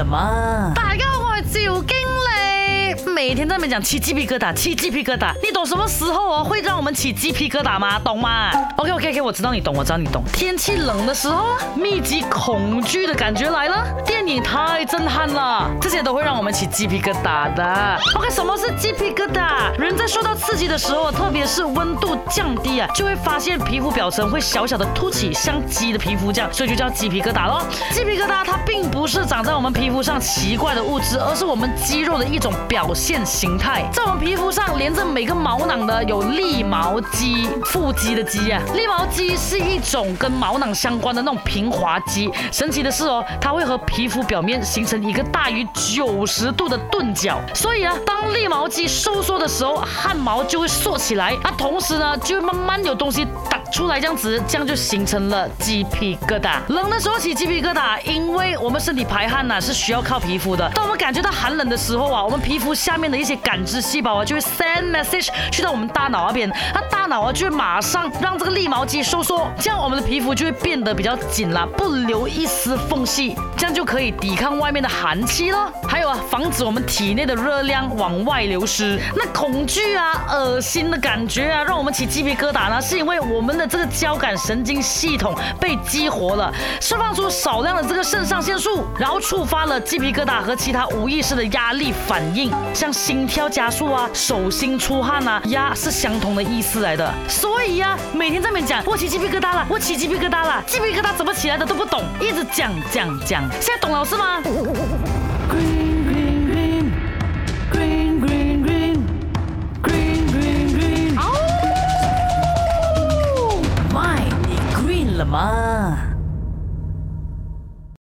怎么？每天那边讲，起鸡皮疙瘩，起鸡皮疙瘩，你懂什么时候哦？会让我们起鸡皮疙瘩吗？懂吗？OK OK OK，我知道你懂，我知道你懂。天气冷的时候，密集恐惧的感觉来了，电影太震撼了，这些都会让我们起鸡皮疙瘩的。OK，什么是鸡皮疙瘩？人在受到刺激的时候，特别是温度降低啊，就会发现皮肤表层会小小的凸起，像鸡的皮肤这样，所以就叫鸡皮疙瘩咯。鸡皮疙瘩它并不是长在我们皮肤上奇怪的物质，而是我们肌肉的一种表现。形态在我们皮肤上连着每个毛囊的有立毛肌，腹肌的肌啊，立毛肌是一种跟毛囊相关的那种平滑肌。神奇的是哦，它会和皮肤表面形成一个大于九十度的钝角，所以啊，当立毛肌收缩的时候，汗毛就会竖起来，那同时呢，就会慢慢有东西打。出来这样子，这样就形成了鸡皮疙瘩。冷的时候起鸡皮疙瘩，因为我们身体排汗呐是需要靠皮肤的。当我们感觉到寒冷的时候啊，我们皮肤下面的一些感知细胞啊就会 send message 去到我们大脑那边，那大脑啊就会马上让这个立毛肌收缩，这样我们的皮肤就会变得比较紧了，不留一丝缝隙，这样就可以抵抗外面的寒气了。还有啊，防止我们体内的热量往外流失。那恐惧啊、恶心的感觉啊，让我们起鸡皮疙瘩呢，是因为我们。这个交感神经系统被激活了，释放出少量的这个肾上腺素，然后触发了鸡皮疙瘩和其他无意识的压力反应，像心跳加速啊、手心出汗啊，压是相同的意思来的。所以呀，每天在那讲，我起鸡皮疙瘩了，我起鸡皮疙瘩了，鸡皮疙瘩怎么起来的都不懂，一直讲讲讲，现在懂了是吗？嘛。